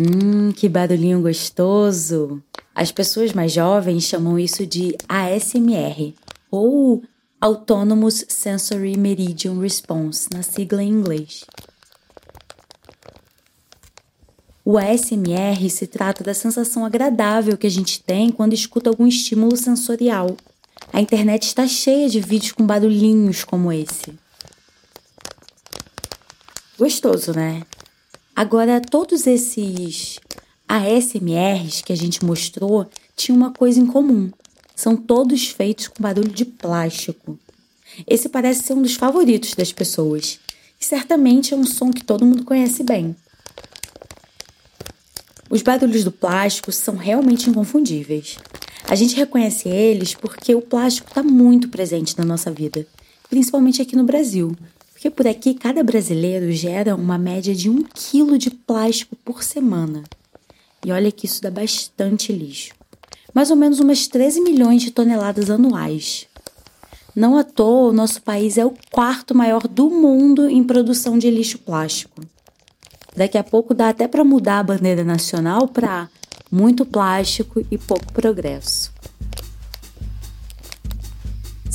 Hum, que barulhinho gostoso! As pessoas mais jovens chamam isso de ASMR, ou Autonomous Sensory Meridian Response, na sigla em inglês. O ASMR se trata da sensação agradável que a gente tem quando escuta algum estímulo sensorial. A internet está cheia de vídeos com barulhinhos como esse. Gostoso, né? Agora, todos esses ASMRs que a gente mostrou tinham uma coisa em comum. São todos feitos com barulho de plástico. Esse parece ser um dos favoritos das pessoas. E certamente é um som que todo mundo conhece bem. Os barulhos do plástico são realmente inconfundíveis. A gente reconhece eles porque o plástico está muito presente na nossa vida, principalmente aqui no Brasil, porque por aqui cada brasileiro gera uma média de um quilo de plástico por semana. E olha que isso dá bastante lixo. Mais ou menos umas 13 milhões de toneladas anuais. Não à toa, o nosso país é o quarto maior do mundo em produção de lixo plástico. Daqui a pouco dá até para mudar a bandeira nacional para muito plástico e pouco progresso.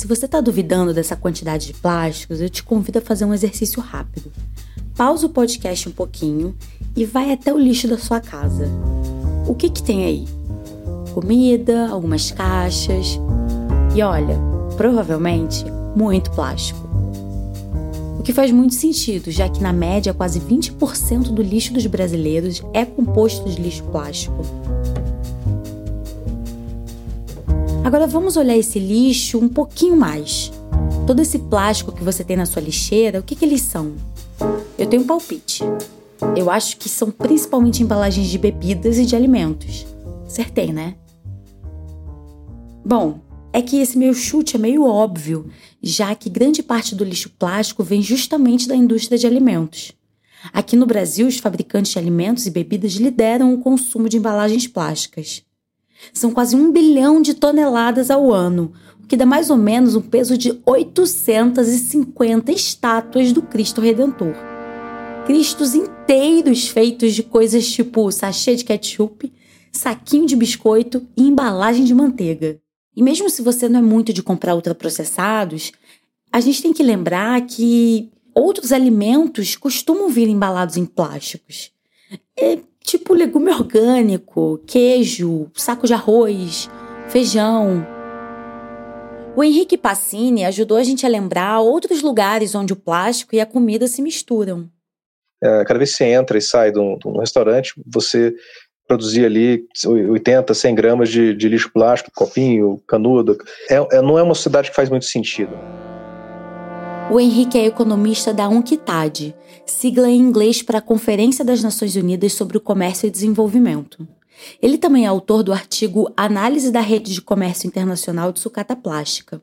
Se você está duvidando dessa quantidade de plásticos, eu te convido a fazer um exercício rápido. Pausa o podcast um pouquinho e vai até o lixo da sua casa. O que, que tem aí? Comida, algumas caixas. E olha, provavelmente muito plástico. O que faz muito sentido, já que na média quase 20% do lixo dos brasileiros é composto de lixo plástico. Agora vamos olhar esse lixo um pouquinho mais. Todo esse plástico que você tem na sua lixeira, o que, que eles são? Eu tenho um palpite. Eu acho que são principalmente embalagens de bebidas e de alimentos. Acertei, né? Bom, é que esse meu chute é meio óbvio, já que grande parte do lixo plástico vem justamente da indústria de alimentos. Aqui no Brasil, os fabricantes de alimentos e bebidas lideram o consumo de embalagens plásticas. São quase um bilhão de toneladas ao ano, o que dá mais ou menos um peso de 850 estátuas do Cristo Redentor. Cristos inteiros feitos de coisas tipo sachê de ketchup, saquinho de biscoito e embalagem de manteiga. E mesmo se você não é muito de comprar ultraprocessados, a gente tem que lembrar que outros alimentos costumam vir embalados em plásticos. É tipo legume orgânico, queijo, saco de arroz, feijão. O Henrique Passini ajudou a gente a lembrar outros lugares onde o plástico e a comida se misturam. É, cada vez que você entra e sai de um, de um restaurante, você produzir ali 80, 100 gramas de, de lixo plástico, copinho, canudo. É, é, não é uma sociedade que faz muito sentido. O Henrique é economista da UNCTAD, sigla em inglês para a Conferência das Nações Unidas sobre o Comércio e Desenvolvimento. Ele também é autor do artigo Análise da Rede de Comércio Internacional de Sucata Plástica.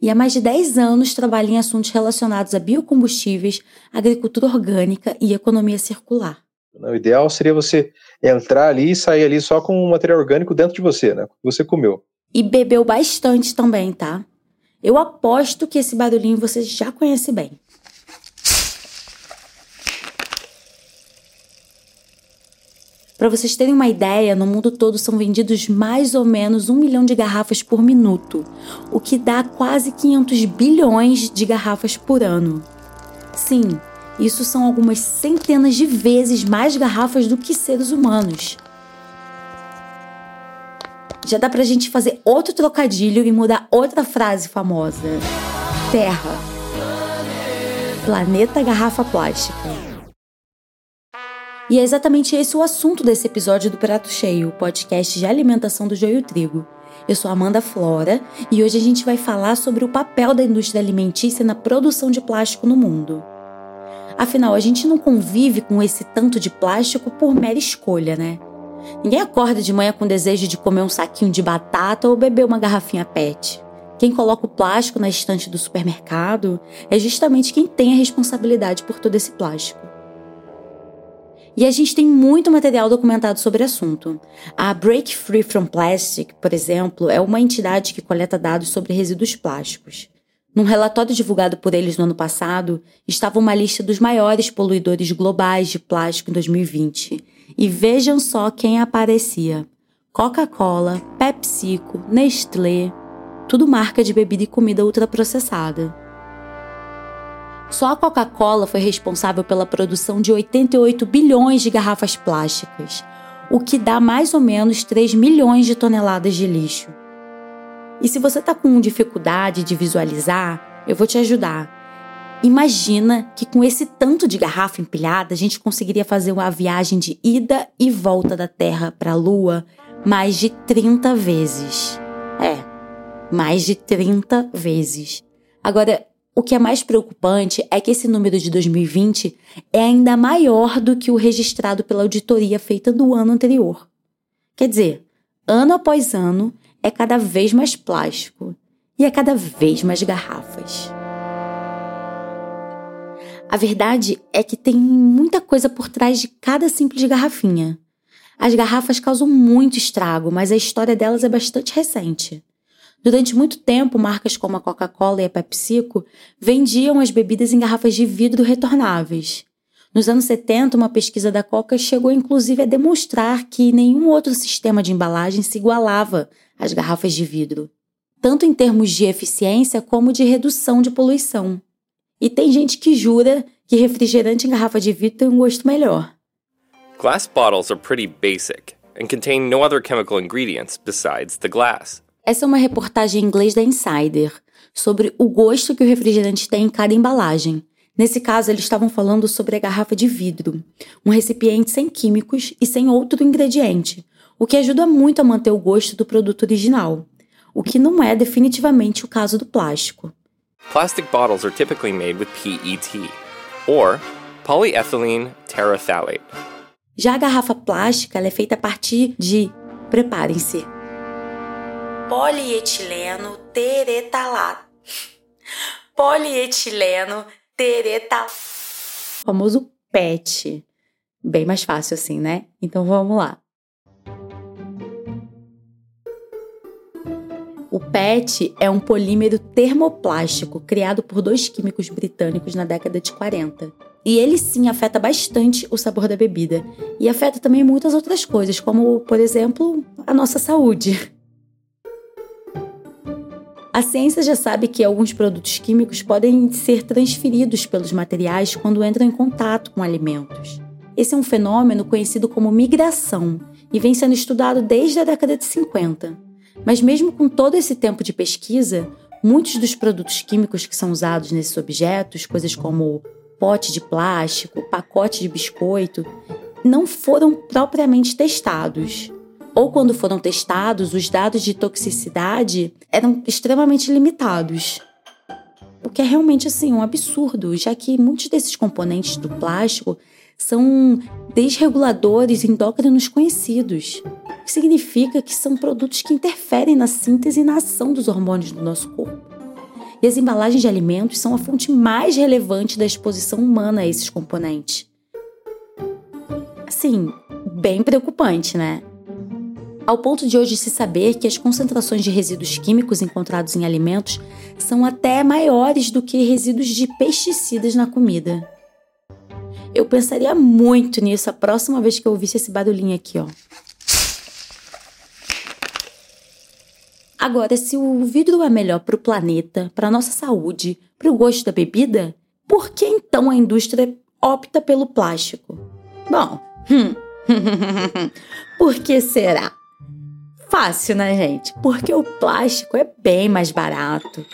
E há mais de 10 anos trabalha em assuntos relacionados a biocombustíveis, agricultura orgânica e economia circular. O ideal seria você entrar ali e sair ali só com o material orgânico dentro de você, né? Que você comeu. E bebeu bastante também, tá? Eu aposto que esse barulhinho você já conhece bem. Para vocês terem uma ideia, no mundo todo são vendidos mais ou menos um milhão de garrafas por minuto, o que dá quase 500 bilhões de garrafas por ano. Sim, isso são algumas centenas de vezes mais garrafas do que seres humanos. Já dá pra gente fazer outro trocadilho e mudar outra frase famosa. Terra. Planeta Garrafa Plástica. E é exatamente esse o assunto desse episódio do Prato Cheio, podcast de alimentação do Joio Trigo. Eu sou Amanda Flora e hoje a gente vai falar sobre o papel da indústria alimentícia na produção de plástico no mundo. Afinal, a gente não convive com esse tanto de plástico por mera escolha, né? Ninguém acorda de manhã com desejo de comer um saquinho de batata ou beber uma garrafinha PET. Quem coloca o plástico na estante do supermercado é justamente quem tem a responsabilidade por todo esse plástico. E a gente tem muito material documentado sobre o assunto. A Break Free from Plastic, por exemplo, é uma entidade que coleta dados sobre resíduos plásticos. Num relatório divulgado por eles no ano passado, estava uma lista dos maiores poluidores globais de plástico em 2020 E vejam só quem aparecia: Coca-Cola, PepsiCo, Nestlé, tudo marca de bebida e comida ultraprocessada. Só a Coca-Cola foi responsável pela produção de 88 bilhões de garrafas plásticas, o que dá mais ou menos 3 milhões de toneladas de lixo. E se você está com dificuldade de visualizar, eu vou te ajudar. Imagina que com esse tanto de garrafa empilhada, a gente conseguiria fazer uma viagem de ida e volta da Terra para a Lua mais de 30 vezes. É, mais de 30 vezes. Agora, o que é mais preocupante é que esse número de 2020 é ainda maior do que o registrado pela auditoria feita no ano anterior. Quer dizer, ano após ano, é cada vez mais plástico e é cada vez mais garrafas. A verdade é que tem muita coisa por trás de cada simples garrafinha. As garrafas causam muito estrago, mas a história delas é bastante recente. Durante muito tempo, marcas como a Coca-Cola e a PepsiCo vendiam as bebidas em garrafas de vidro retornáveis. Nos anos 70, uma pesquisa da Coca chegou inclusive a demonstrar que nenhum outro sistema de embalagem se igualava às garrafas de vidro, tanto em termos de eficiência como de redução de poluição. E tem gente que jura que refrigerante em garrafa de vidro tem um gosto melhor. Glass bottles are pretty basic and contain no other chemical ingredients besides the glass. Essa é uma reportagem em inglês da Insider sobre o gosto que o refrigerante tem em cada embalagem. Nesse caso, eles estavam falando sobre a garrafa de vidro, um recipiente sem químicos e sem outro ingrediente, o que ajuda muito a manter o gosto do produto original, o que não é definitivamente o caso do plástico. Plastic bottles are typically made with PET, or polyethylene terephthalate. Já a garrafa plástica é feita a partir de, preparem-se, polietileno teretalato. polietileno teretalato. Famoso PET. Bem mais fácil assim, né? Então vamos lá. O PET é um polímero termoplástico criado por dois químicos britânicos na década de 40. E ele sim afeta bastante o sabor da bebida. E afeta também muitas outras coisas, como, por exemplo, a nossa saúde. A ciência já sabe que alguns produtos químicos podem ser transferidos pelos materiais quando entram em contato com alimentos. Esse é um fenômeno conhecido como migração e vem sendo estudado desde a década de 50. Mas, mesmo com todo esse tempo de pesquisa, muitos dos produtos químicos que são usados nesses objetos, coisas como pote de plástico, pacote de biscoito, não foram propriamente testados. Ou quando foram testados, os dados de toxicidade eram extremamente limitados. O que é realmente assim um absurdo, já que muitos desses componentes do plástico são desreguladores endócrinos conhecidos que significa que são produtos que interferem na síntese e na ação dos hormônios do nosso corpo. E as embalagens de alimentos são a fonte mais relevante da exposição humana a esses componentes. Assim, bem preocupante, né? Ao ponto de hoje se saber que as concentrações de resíduos químicos encontrados em alimentos são até maiores do que resíduos de pesticidas na comida. Eu pensaria muito nisso a próxima vez que eu ouvisse esse barulhinho aqui, ó. Agora, se o vidro é melhor para o planeta, para nossa saúde, para o gosto da bebida, por que então a indústria opta pelo plástico? Bom, hum, por que será? Fácil, né, gente? Porque o plástico é bem mais barato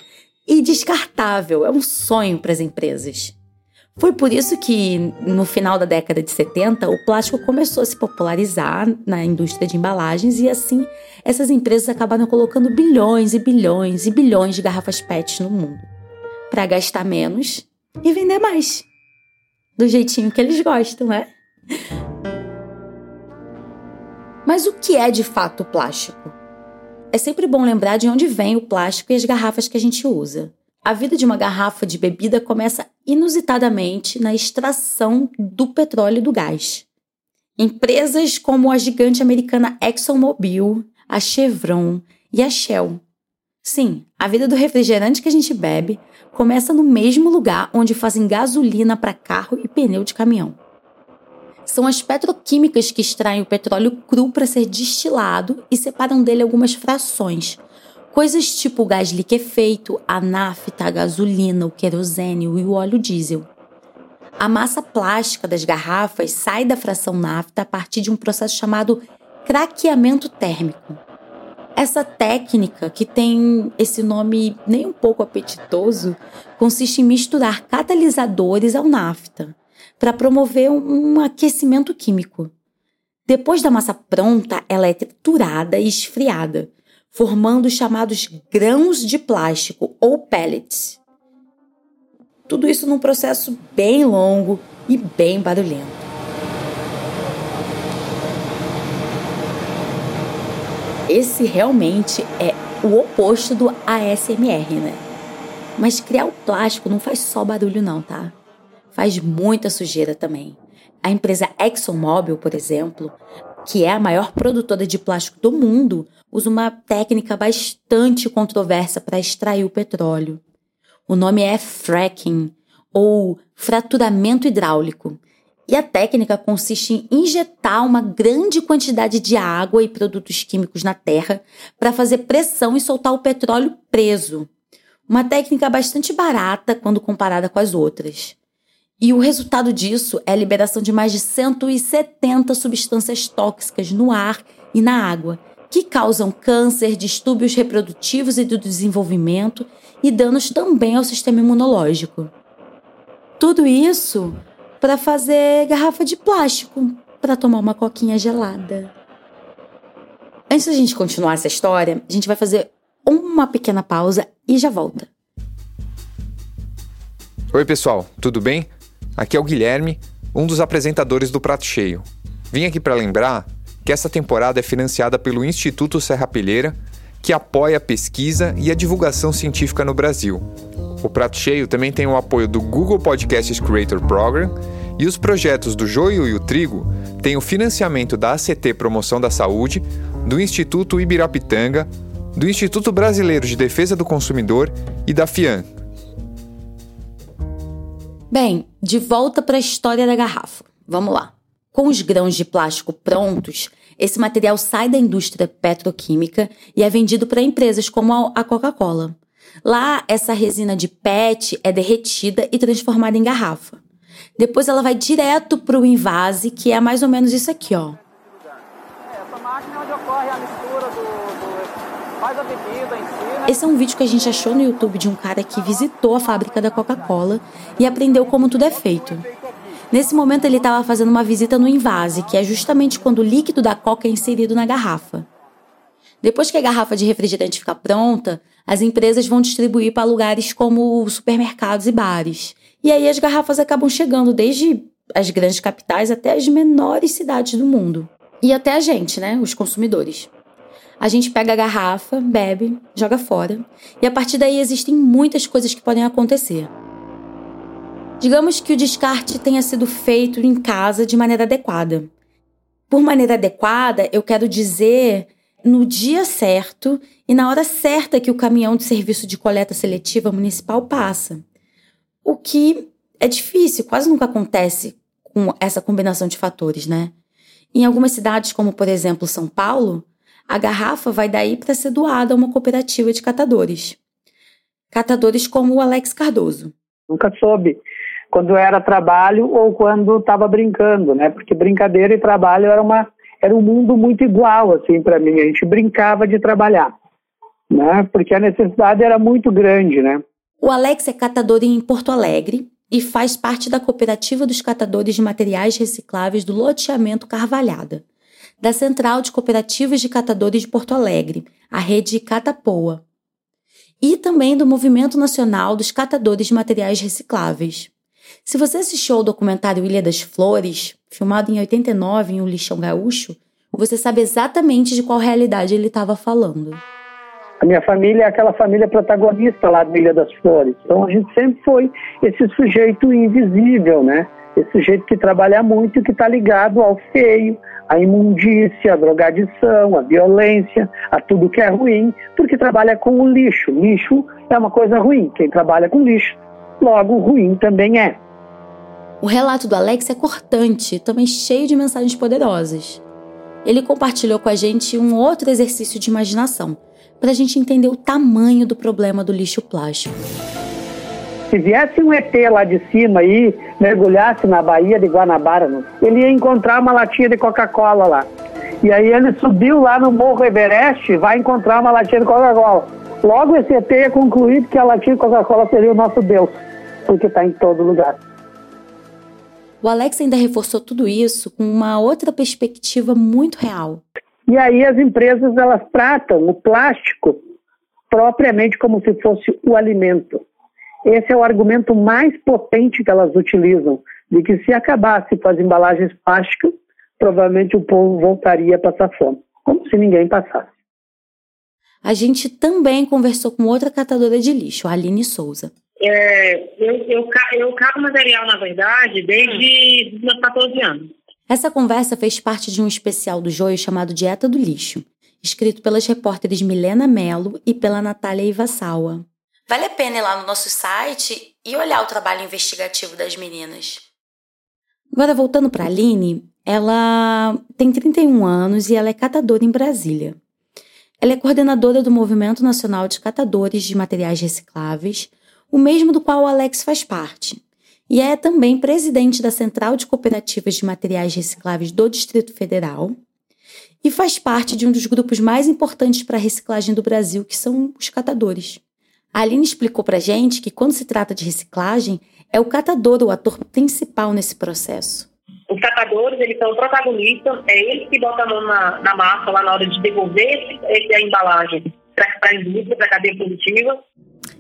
e descartável, é um sonho para as empresas. Foi por isso que, no final da década de 70, o plástico começou a se popularizar na indústria de embalagens e, assim, essas empresas acabaram colocando bilhões e bilhões e bilhões de garrafas PET no mundo para gastar menos e vender mais. Do jeitinho que eles gostam, né? Mas o que é de fato o plástico? É sempre bom lembrar de onde vem o plástico e as garrafas que a gente usa. A vida de uma garrafa de bebida começa inusitadamente na extração do petróleo e do gás. Empresas como a gigante americana ExxonMobil, a Chevron e a Shell. Sim, a vida do refrigerante que a gente bebe começa no mesmo lugar onde fazem gasolina para carro e pneu de caminhão. são as petroquímicas que extraem o petróleo cru para ser destilado e separam dele algumas frações. Coisas tipo o gás liquefeito, a nafta, a gasolina, o querosene e o óleo diesel. A massa plástica das garrafas sai da fração nafta a partir de um processo chamado craqueamento térmico. Essa técnica, que tem esse nome nem um pouco apetitoso, consiste em misturar catalisadores ao nafta para promover um aquecimento químico. Depois da massa pronta, ela é triturada e esfriada, formando os chamados grãos de plástico ou pellets. Tudo isso num processo bem longo e bem barulhento. Esse realmente é o oposto do ASMR, né? Mas criar o plástico não faz só barulho não, tá? faz muita sujeira também. A empresa ExxonMobil, por exemplo, que é a maior produtora de plástico do mundo, usa uma técnica bastante controversa para extrair o petróleo. O nome é fracking, ou fraturamento hidráulico. E a técnica consiste em injetar uma grande quantidade de água e produtos químicos na terra para fazer pressão e soltar o petróleo preso. Uma técnica bastante barata quando comparada com as outras. E o resultado disso é a liberação de mais de 170 substâncias tóxicas no ar e na água, que causam câncer, distúrbios reprodutivos e do desenvolvimento e danos também ao sistema imunológico. Tudo isso para fazer garrafa de plástico para tomar uma coquinha gelada. Antes da gente continuar essa história, a gente vai fazer uma pequena pausa e já volta. Oi, pessoal, tudo bem? Aqui é o Guilherme, um dos apresentadores do Prato Cheio. Vim aqui para lembrar que essa temporada é financiada pelo Instituto Serra Pilheira, que apoia a pesquisa e a divulgação científica no Brasil. O Prato Cheio também tem o apoio do Google Podcasts Creator Program e os projetos do Joio e o Trigo têm o financiamento da ACT Promoção da Saúde, do Instituto Ibirapitanga, do Instituto Brasileiro de Defesa do Consumidor e da FIAN, Bem, de volta para a história da garrafa. Vamos lá. Com os grãos de plástico prontos, esse material sai da indústria petroquímica e é vendido para empresas como a Coca-Cola. Lá, essa resina de PET é derretida e transformada em garrafa. Depois ela vai direto para o invase, que é mais ou menos isso aqui, ó. Essa máquina é onde ocorre a mistura do, a bebida em esse é um vídeo que a gente achou no YouTube de um cara que visitou a fábrica da Coca-Cola e aprendeu como tudo é feito. Nesse momento ele estava fazendo uma visita no invase, que é justamente quando o líquido da coca é inserido na garrafa. Depois que a garrafa de refrigerante ficar pronta, as empresas vão distribuir para lugares como supermercados e bares. E aí as garrafas acabam chegando desde as grandes capitais até as menores cidades do mundo. E até a gente, né, os consumidores. A gente pega a garrafa, bebe, joga fora, e a partir daí existem muitas coisas que podem acontecer. Digamos que o descarte tenha sido feito em casa de maneira adequada. Por maneira adequada, eu quero dizer no dia certo e na hora certa que o caminhão de serviço de coleta seletiva municipal passa. O que é difícil, quase nunca acontece com essa combinação de fatores, né? Em algumas cidades, como por exemplo São Paulo, a garrafa vai daí para ser doada a uma cooperativa de catadores. Catadores como o Alex Cardoso. Nunca soube quando era trabalho ou quando estava brincando, né? Porque brincadeira e trabalho era uma era um mundo muito igual assim para mim. A gente brincava de trabalhar, né? Porque a necessidade era muito grande, né? O Alex é catador em Porto Alegre e faz parte da cooperativa dos catadores de materiais recicláveis do loteamento Carvalhada da Central de Cooperativas de Catadores de Porto Alegre, a rede Catapoa, e também do Movimento Nacional dos Catadores de Materiais Recicláveis. Se você assistiu ao documentário Ilha das Flores, filmado em 89 em O Lixão Gaúcho, você sabe exatamente de qual realidade ele estava falando. A minha família é aquela família protagonista lá do Ilha das Flores. Então a gente sempre foi esse sujeito invisível, né? Esse sujeito que trabalha muito e que está ligado ao feio, à imundícia, à drogadição, à violência, a tudo que é ruim, porque trabalha com o lixo. Lixo é uma coisa ruim. Quem trabalha com lixo, logo ruim também é. O relato do Alex é cortante, também cheio de mensagens poderosas. Ele compartilhou com a gente um outro exercício de imaginação, para a gente entender o tamanho do problema do lixo plástico. Se viesse um ET lá de cima e mergulhasse na Baía de Guanabara, ele ia encontrar uma latinha de Coca-Cola lá. E aí ele subiu lá no Morro Everest e vai encontrar uma latinha de Coca-Cola. Logo esse ET ia concluir que a latinha Coca-Cola seria o nosso Deus, porque está em todo lugar. O Alex ainda reforçou tudo isso com uma outra perspectiva muito real. E aí as empresas elas tratam o plástico propriamente como se fosse o alimento. Esse é o argumento mais potente que elas utilizam, de que se acabasse com as embalagens plásticas, provavelmente o povo voltaria a passar fome, como se ninguém passasse. A gente também conversou com outra catadora de lixo, a Aline Souza. É, eu, eu, eu material, na verdade, desde os meus 14 anos. Essa conversa fez parte de um especial do Joio chamado Dieta do Lixo, escrito pelas repórteres Milena Mello e pela Natália Ivassawa. Vale a pena ir lá no nosso site e olhar o trabalho investigativo das meninas. Agora, voltando para a Aline, ela tem 31 anos e ela é catadora em Brasília. Ela é coordenadora do Movimento Nacional de Catadores de Materiais Recicláveis, o mesmo do qual o Alex faz parte e é também presidente da Central de Cooperativas de Materiais Recicláveis do Distrito Federal e faz parte de um dos grupos mais importantes para a reciclagem do Brasil, que são os catadores. A Aline explicou para gente que quando se trata de reciclagem, é o catador o ator principal nesse processo. Os catadores, eles são protagonistas, é eles que botam a mão na, na massa lá na hora de devolver a embalagem para a indústria, para a cadeia produtiva.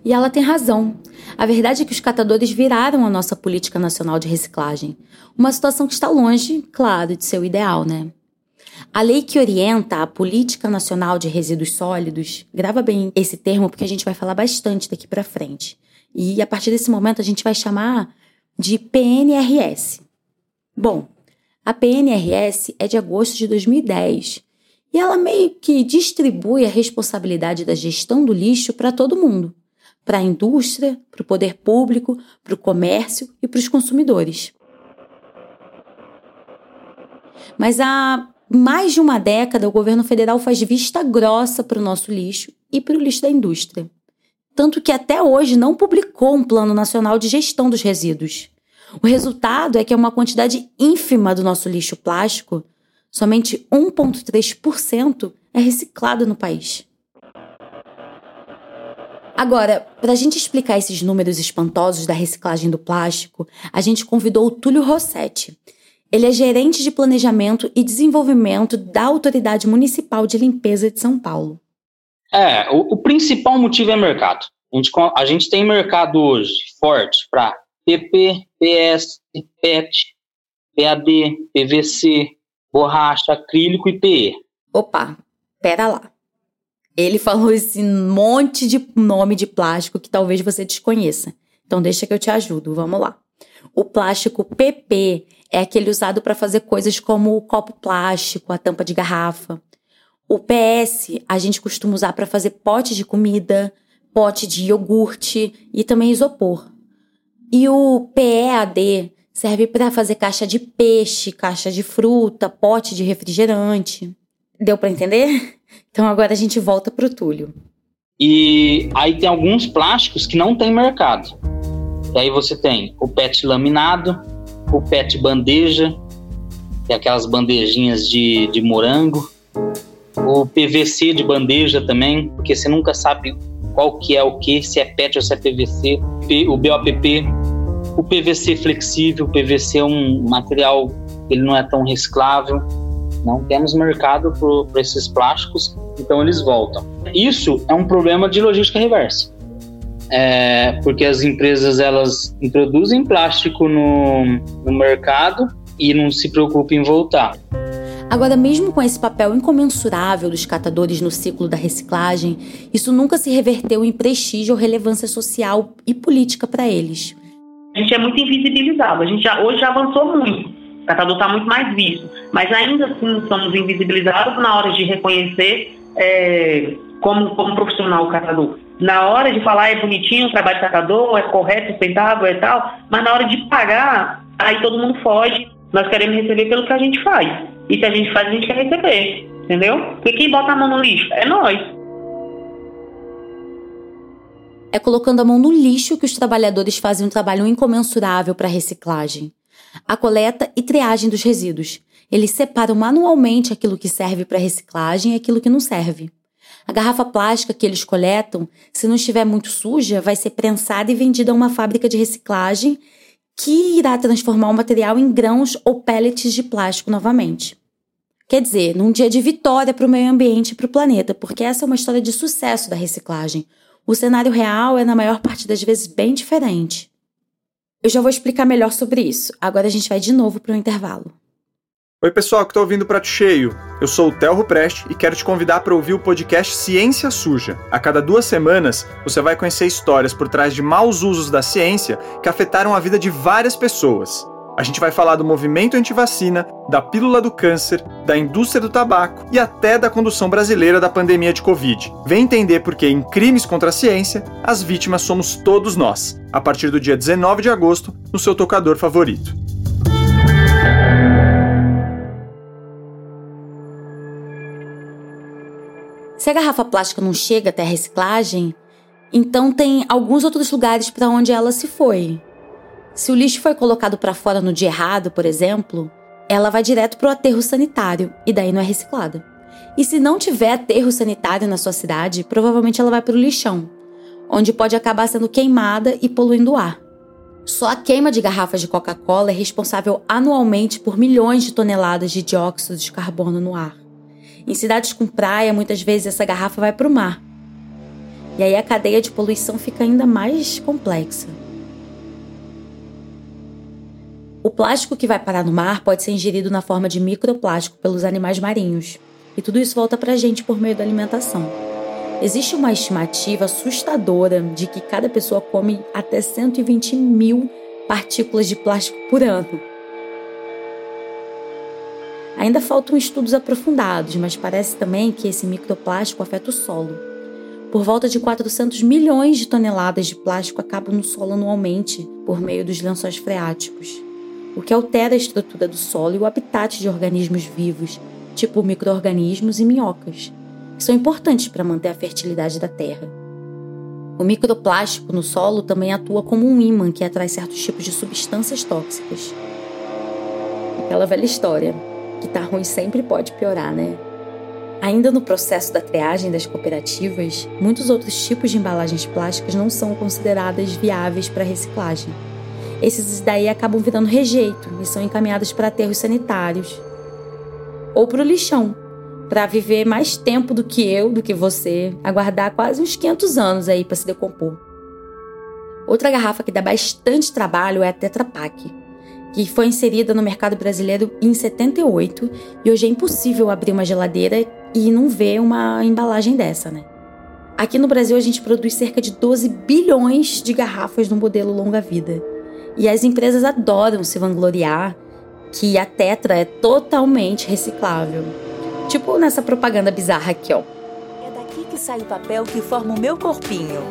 E ela tem razão. A verdade é que os catadores viraram a nossa política nacional de reciclagem. Uma situação que está longe, claro, de ser o ideal, né? A lei que orienta a Política Nacional de Resíduos Sólidos, grava bem esse termo porque a gente vai falar bastante daqui para frente. E a partir desse momento a gente vai chamar de PNRS. Bom, a PNRS é de agosto de 2010 e ela meio que distribui a responsabilidade da gestão do lixo para todo mundo para a indústria, para o poder público, para o comércio e para os consumidores. Mas há mais de uma década, o governo federal faz vista grossa para o nosso lixo e para o lixo da indústria. Tanto que até hoje não publicou um plano nacional de gestão dos resíduos. O resultado é que é uma quantidade ínfima do nosso lixo plástico, somente 1,3% é reciclado no país. Agora, para a gente explicar esses números espantosos da reciclagem do plástico, a gente convidou o Túlio Rossetti. Ele é gerente de planejamento e desenvolvimento da Autoridade Municipal de Limpeza de São Paulo. É, o, o principal motivo é mercado. A gente, a gente tem mercado hoje forte para PP, PS, PET, PAD, PVC, borracha, acrílico e PE. Opa, pera lá. Ele falou esse monte de nome de plástico que talvez você desconheça. Então deixa que eu te ajudo, vamos lá. O plástico PP é aquele usado para fazer coisas como o copo plástico, a tampa de garrafa. O PS a gente costuma usar para fazer pote de comida, pote de iogurte e também isopor. E o PEAD serve para fazer caixa de peixe, caixa de fruta, pote de refrigerante. Deu para entender? Então agora a gente volta para o Túlio. E aí tem alguns plásticos que não tem mercado. E aí você tem o PET laminado, o PET bandeja, que é aquelas bandejinhas de, de morango, o PVC de bandeja também, porque você nunca sabe qual que é o que, se é PET ou se é PVC, o BOPP, o PVC flexível, o PVC é um material ele não é tão reciclável, não temos mercado para esses plásticos, então eles voltam. Isso é um problema de logística reversa. É, porque as empresas elas introduzem plástico no, no mercado e não se preocupam em voltar. Agora, mesmo com esse papel incomensurável dos catadores no ciclo da reciclagem, isso nunca se reverteu em prestígio ou relevância social e política para eles. A gente é muito invisibilizado, a gente já, hoje já avançou muito. O catador está muito mais visto, mas ainda assim somos invisibilizados na hora de reconhecer é, como, como profissional o catador. Na hora de falar é bonitinho o trabalho do catador, é correto, sustentável e tal, mas na hora de pagar aí todo mundo foge. Nós queremos receber pelo que a gente faz. E se a gente faz, a gente quer receber. Entendeu? Porque quem bota a mão no lixo é nós. É colocando a mão no lixo que os trabalhadores fazem um trabalho incomensurável para a reciclagem. A coleta e triagem dos resíduos. Eles separam manualmente aquilo que serve para reciclagem e aquilo que não serve. A garrafa plástica que eles coletam, se não estiver muito suja, vai ser prensada e vendida a uma fábrica de reciclagem que irá transformar o material em grãos ou pellets de plástico novamente. Quer dizer, num dia de vitória para o meio ambiente e para o planeta, porque essa é uma história de sucesso da reciclagem. O cenário real é, na maior parte das vezes, bem diferente. Eu já vou explicar melhor sobre isso. Agora a gente vai de novo para o intervalo. Oi, pessoal que está ouvindo Prato Cheio. Eu sou o Telro Preste e quero te convidar para ouvir o podcast Ciência Suja. A cada duas semanas, você vai conhecer histórias por trás de maus usos da ciência que afetaram a vida de várias pessoas. A gente vai falar do movimento antivacina, da pílula do câncer, da indústria do tabaco e até da condução brasileira da pandemia de Covid. Vem entender por que em crimes contra a ciência, as vítimas somos todos nós. A partir do dia 19 de agosto, no seu tocador favorito. Se a garrafa plástica não chega até a reciclagem, então tem alguns outros lugares para onde ela se foi. Se o lixo foi colocado para fora no dia errado, por exemplo, ela vai direto para o aterro sanitário e daí não é reciclada. E se não tiver aterro sanitário na sua cidade, provavelmente ela vai para o lixão, onde pode acabar sendo queimada e poluindo o ar. Só a queima de garrafas de Coca-Cola é responsável anualmente por milhões de toneladas de dióxido de carbono no ar. Em cidades com praia, muitas vezes essa garrafa vai para o mar. E aí a cadeia de poluição fica ainda mais complexa. O plástico que vai parar no mar pode ser ingerido na forma de microplástico pelos animais marinhos. E tudo isso volta para a gente por meio da alimentação. Existe uma estimativa assustadora de que cada pessoa come até 120 mil partículas de plástico por ano. Ainda faltam estudos aprofundados, mas parece também que esse microplástico afeta o solo. Por volta de 400 milhões de toneladas de plástico acabam no solo anualmente por meio dos lençóis freáticos o que altera a estrutura do solo e o habitat de organismos vivos, tipo microorganismos e minhocas, que são importantes para manter a fertilidade da terra. O microplástico no solo também atua como um ímã que atrai certos tipos de substâncias tóxicas. Aquela velha história, que tá ruim sempre pode piorar, né? Ainda no processo da triagem das cooperativas, muitos outros tipos de embalagens plásticas não são consideradas viáveis para reciclagem esses daí acabam virando rejeito e são encaminhados para aterros sanitários ou para o lixão, para viver mais tempo do que eu, do que você, aguardar quase uns 500 anos aí para se decompor. Outra garrafa que dá bastante trabalho é a Tetra Pak, que foi inserida no mercado brasileiro em 78 e hoje é impossível abrir uma geladeira e não ver uma embalagem dessa, né? Aqui no Brasil a gente produz cerca de 12 bilhões de garrafas no modelo longa vida. E as empresas adoram se vangloriar que a Tetra é totalmente reciclável. Tipo nessa propaganda bizarra aqui, ó. É daqui que sai o papel que forma o meu corpinho.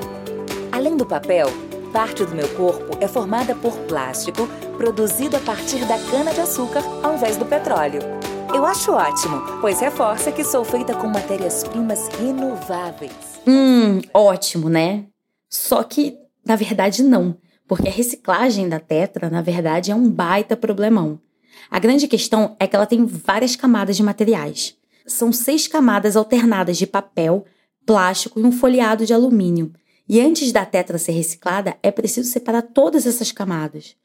Além do papel, parte do meu corpo é formada por plástico produzido a partir da cana-de-açúcar ao invés do petróleo. Eu acho ótimo, pois reforça que sou feita com matérias-primas renováveis. Hum, ótimo, né? Só que, na verdade, não porque a reciclagem da Tetra, na verdade, é um baita problemão. A grande questão é que ela tem várias camadas de materiais. São seis camadas alternadas de papel, plástico e um folheado de alumínio. E antes da Tetra ser reciclada, é preciso separar todas essas camadas.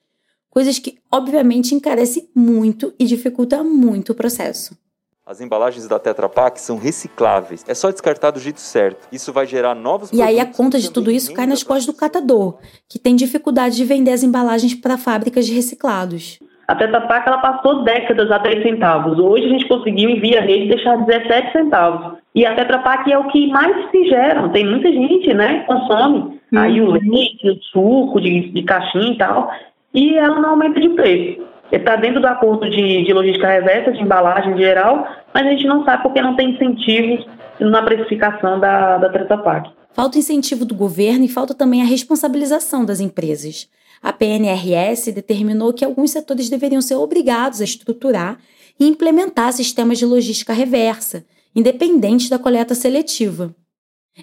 Coisas que, obviamente, encarecem muito e dificultam muito o processo. As embalagens da Tetra Pak são recicláveis. É só descartar do jeito certo. Isso vai gerar novos E aí a conta de tudo isso cai nas costas do catador, que tem dificuldade de vender as embalagens para fábricas de reciclados. A Tetra Pak ela passou décadas a 3 centavos. Hoje a gente conseguiu, em via rede, deixar 17 centavos. E a Tetra Pak é o que mais se gera. Tem muita gente, né, consome. Uhum. Aí o leite, o suco de, de caixinha e tal. E ela não aumenta de preço. Está dentro do acordo de, de logística reversa, de embalagem geral, mas a gente não sabe porque não tem incentivos na precificação da, da Treta Pak. Falta incentivo do governo e falta também a responsabilização das empresas. A PNRS determinou que alguns setores deveriam ser obrigados a estruturar e implementar sistemas de logística reversa, independente da coleta seletiva.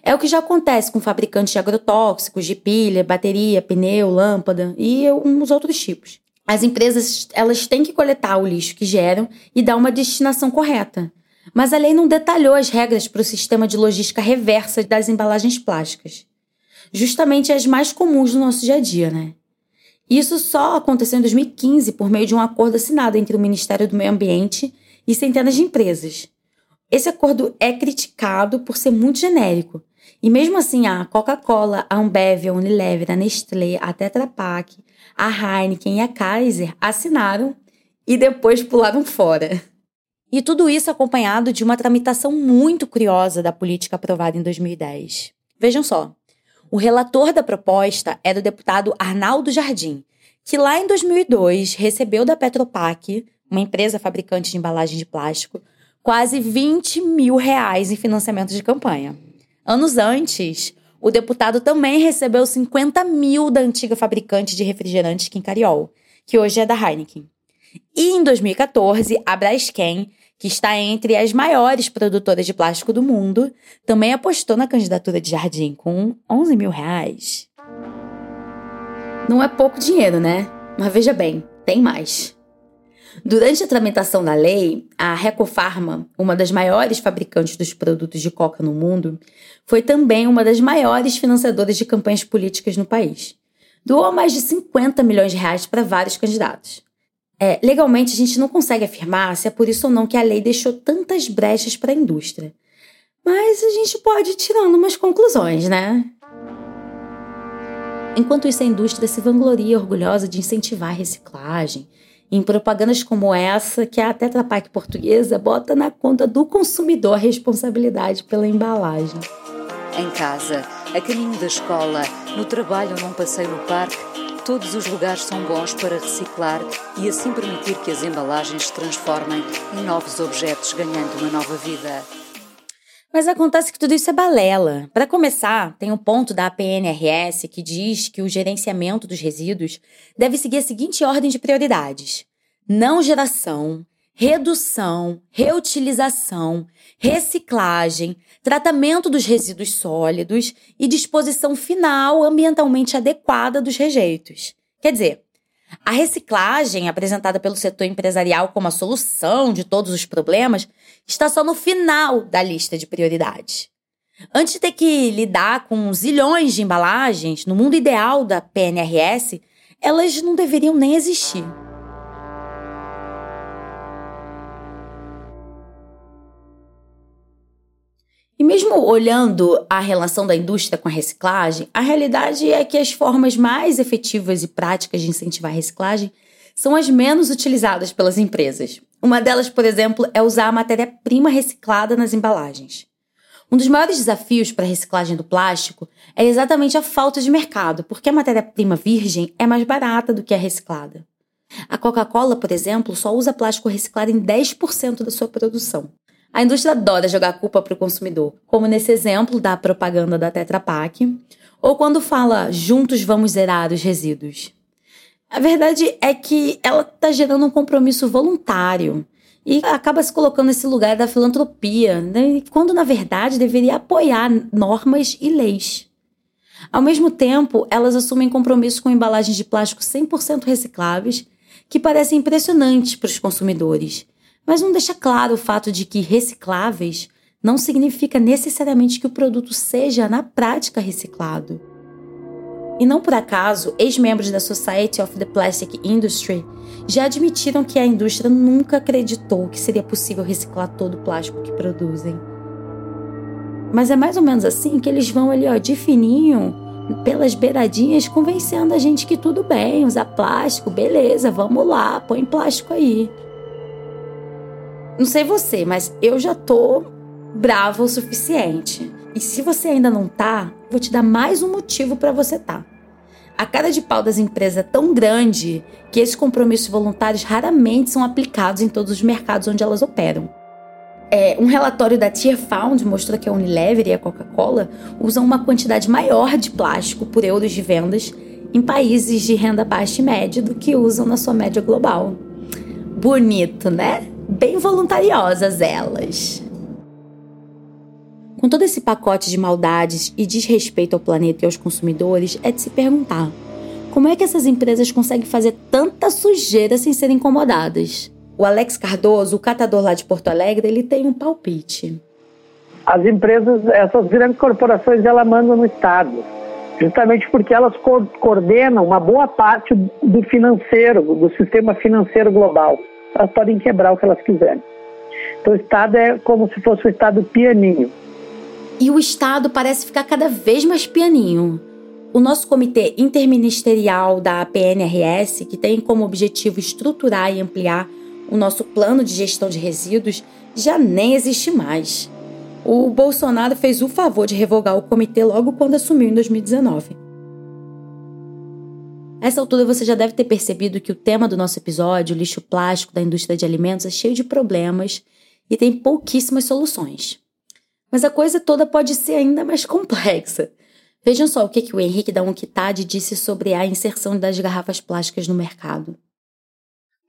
É o que já acontece com fabricantes de agrotóxicos, de pilha, bateria, pneu, lâmpada e uns outros tipos. As empresas elas têm que coletar o lixo que geram e dar uma destinação correta. Mas a lei não detalhou as regras para o sistema de logística reversa das embalagens plásticas. Justamente as mais comuns do nosso dia a dia, né? Isso só aconteceu em 2015 por meio de um acordo assinado entre o Ministério do Meio Ambiente e centenas de empresas. Esse acordo é criticado por ser muito genérico. E mesmo assim, a Coca-Cola, a Ambev, a Unilever, a Nestlé, a Tetra Pak, a Heineken e a Kaiser assinaram e depois pularam fora. E tudo isso acompanhado de uma tramitação muito curiosa da política aprovada em 2010. Vejam só, o relator da proposta era o deputado Arnaldo Jardim, que lá em 2002 recebeu da Petropac, uma empresa fabricante de embalagem de plástico, quase 20 mil reais em financiamento de campanha. Anos antes, o deputado também recebeu 50 mil da antiga fabricante de refrigerantes Quincariol, que hoje é da Heineken. E em 2014, a Braskem, que está entre as maiores produtoras de plástico do mundo, também apostou na candidatura de Jardim com 11 mil reais. Não é pouco dinheiro, né? Mas veja bem, tem mais. Durante a tramitação da lei, a Recofarma, uma das maiores fabricantes dos produtos de coca no mundo, foi também uma das maiores financiadoras de campanhas políticas no país. Doou mais de 50 milhões de reais para vários candidatos. É, legalmente, a gente não consegue afirmar se é por isso ou não que a lei deixou tantas brechas para a indústria. Mas a gente pode ir tirando umas conclusões, né? Enquanto isso, a indústria se vangloria orgulhosa de incentivar a reciclagem, em propagandas como essa, que a Tetra Pak portuguesa bota na conta do consumidor a responsabilidade pela embalagem. Em casa, a caminho da escola, no trabalho ou num passeio no parque, todos os lugares são bons para reciclar e assim permitir que as embalagens se transformem em novos objetos, ganhando uma nova vida. Mas acontece que tudo isso é balela. Para começar, tem um ponto da APNRS que diz que o gerenciamento dos resíduos deve seguir a seguinte ordem de prioridades: não geração, redução, reutilização, reciclagem, tratamento dos resíduos sólidos e disposição final ambientalmente adequada dos rejeitos. Quer dizer, a reciclagem, apresentada pelo setor empresarial como a solução de todos os problemas, está só no final da lista de prioridades. Antes de ter que lidar com zilhões de embalagens, no mundo ideal da PNRS, elas não deveriam nem existir. E mesmo olhando a relação da indústria com a reciclagem, a realidade é que as formas mais efetivas e práticas de incentivar a reciclagem são as menos utilizadas pelas empresas. Uma delas, por exemplo, é usar a matéria-prima reciclada nas embalagens. Um dos maiores desafios para a reciclagem do plástico é exatamente a falta de mercado, porque a matéria-prima virgem é mais barata do que a reciclada. A Coca-Cola, por exemplo, só usa plástico reciclado em 10% da sua produção. A indústria adora jogar a culpa para o consumidor, como nesse exemplo da propaganda da Tetra Pak, ou quando fala juntos vamos zerar os resíduos. A verdade é que ela está gerando um compromisso voluntário e acaba se colocando nesse lugar da filantropia, né? quando na verdade deveria apoiar normas e leis. Ao mesmo tempo, elas assumem compromissos com embalagens de plástico 100% recicláveis que parecem impressionantes para os consumidores mas não deixa claro o fato de que recicláveis não significa necessariamente que o produto seja, na prática, reciclado. E não por acaso, ex-membros da Society of the Plastic Industry já admitiram que a indústria nunca acreditou que seria possível reciclar todo o plástico que produzem. Mas é mais ou menos assim que eles vão ali, ó, de fininho, pelas beiradinhas, convencendo a gente que tudo bem, usar plástico, beleza, vamos lá, põe plástico aí. Não sei você, mas eu já tô brava o suficiente. E se você ainda não tá, vou te dar mais um motivo para você tá. A cara de pau das empresas é tão grande que esses compromissos voluntários raramente são aplicados em todos os mercados onde elas operam. É, um relatório da Tier Found mostrou que a Unilever e a Coca-Cola usam uma quantidade maior de plástico por euros de vendas em países de renda baixa e média do que usam na sua média global. Bonito, né? Bem voluntariosas elas. Com todo esse pacote de maldades e desrespeito ao planeta e aos consumidores, é de se perguntar: como é que essas empresas conseguem fazer tanta sujeira sem serem incomodadas? O Alex Cardoso, o catador lá de Porto Alegre, ele tem um palpite. As empresas, essas grandes corporações, elas mandam no Estado, justamente porque elas co coordenam uma boa parte do financeiro, do sistema financeiro global. Elas podem quebrar o que elas quiserem. Então o Estado é como se fosse o Estado pianinho. E o Estado parece ficar cada vez mais pianinho. O nosso comitê interministerial da PNRS, que tem como objetivo estruturar e ampliar o nosso plano de gestão de resíduos, já nem existe mais. O Bolsonaro fez o favor de revogar o comitê logo quando assumiu em 2019. A essa altura você já deve ter percebido que o tema do nosso episódio, o lixo plástico da indústria de alimentos, é cheio de problemas e tem pouquíssimas soluções. Mas a coisa toda pode ser ainda mais complexa. Vejam só o que, que o Henrique da Unquitade disse sobre a inserção das garrafas plásticas no mercado.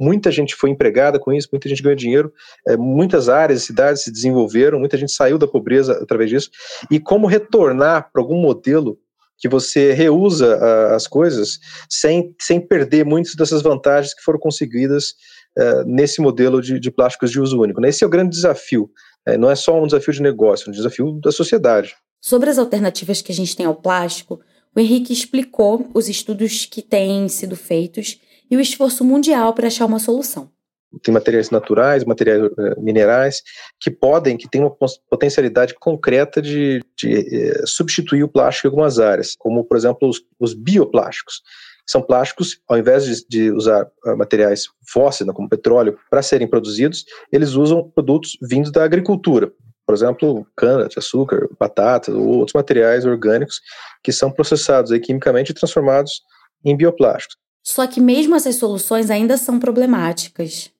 Muita gente foi empregada com isso, muita gente ganhou dinheiro, é, muitas áreas, cidades se desenvolveram, muita gente saiu da pobreza através disso. E como retornar para algum modelo que você reusa uh, as coisas sem, sem perder muitas dessas vantagens que foram conseguidas uh, nesse modelo de, de plásticos de uso único. Né? Esse é o grande desafio. É, não é só um desafio de negócio, é um desafio da sociedade. Sobre as alternativas que a gente tem ao plástico, o Henrique explicou os estudos que têm sido feitos e o esforço mundial para achar uma solução. Tem materiais naturais, materiais uh, minerais, que podem, que têm uma potencialidade concreta de, de uh, substituir o plástico em algumas áreas, como, por exemplo, os, os bioplásticos são plásticos, ao invés de, de usar uh, materiais fósseis, né, como petróleo, para serem produzidos, eles usam produtos vindos da agricultura. Por exemplo, cana de açúcar, batatas ou outros materiais orgânicos que são processados aí, quimicamente e transformados em bioplásticos. Só que mesmo essas soluções ainda são problemáticas.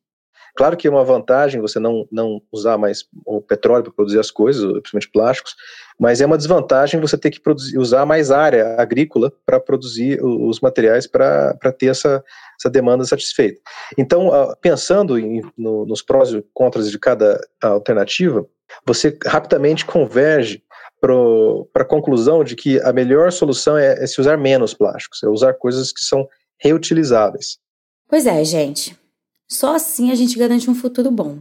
Claro que é uma vantagem você não, não usar mais o petróleo para produzir as coisas, principalmente plásticos, mas é uma desvantagem você ter que produzir, usar mais área agrícola para produzir os materiais para ter essa, essa demanda satisfeita. Então, ah, pensando em, no, nos prós e contras de cada alternativa, você rapidamente converge para a conclusão de que a melhor solução é, é se usar menos plásticos, é usar coisas que são reutilizáveis. Pois é, gente. Só assim a gente garante um futuro bom.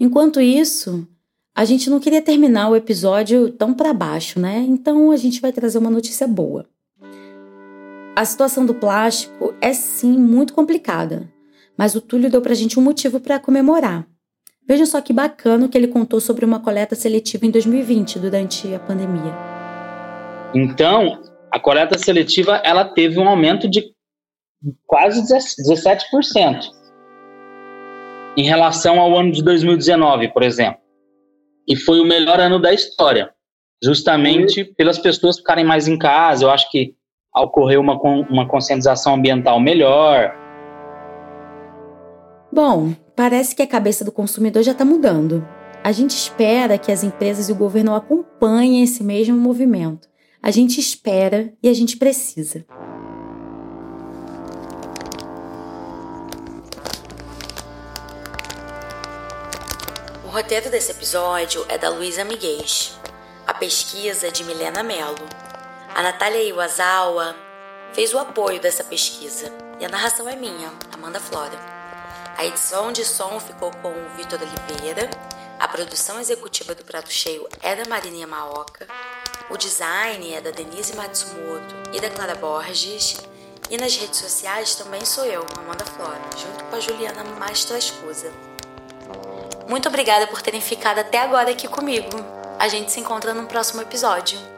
Enquanto isso, a gente não queria terminar o episódio tão para baixo, né? Então a gente vai trazer uma notícia boa. A situação do plástico é sim muito complicada, mas o Túlio deu pra gente um motivo para comemorar. Vejam só que bacana que ele contou sobre uma coleta seletiva em 2020, durante a pandemia. Então, a coleta seletiva ela teve um aumento de quase 17% em relação ao ano de 2019, por exemplo. E foi o melhor ano da história, justamente pelas pessoas ficarem mais em casa. Eu acho que ocorreu uma, uma conscientização ambiental melhor. Bom, parece que a cabeça do consumidor já está mudando. A gente espera que as empresas e o governo acompanhem esse mesmo movimento. A gente espera e a gente precisa. O roteiro desse episódio é da Luísa Miguel. A pesquisa é de Milena Mello. A Natália Iwasawa fez o apoio dessa pesquisa. E a narração é minha, Amanda Flora. A edição de som ficou com o Vitor Oliveira. A produção executiva do Prato Cheio é da Marininha Maoca. O design é da Denise Matsumoto e da Clara Borges. E nas redes sociais também sou eu, Amanda Flora, junto com a Juliana Mastrascusa. Muito obrigada por terem ficado até agora aqui comigo. A gente se encontra no próximo episódio.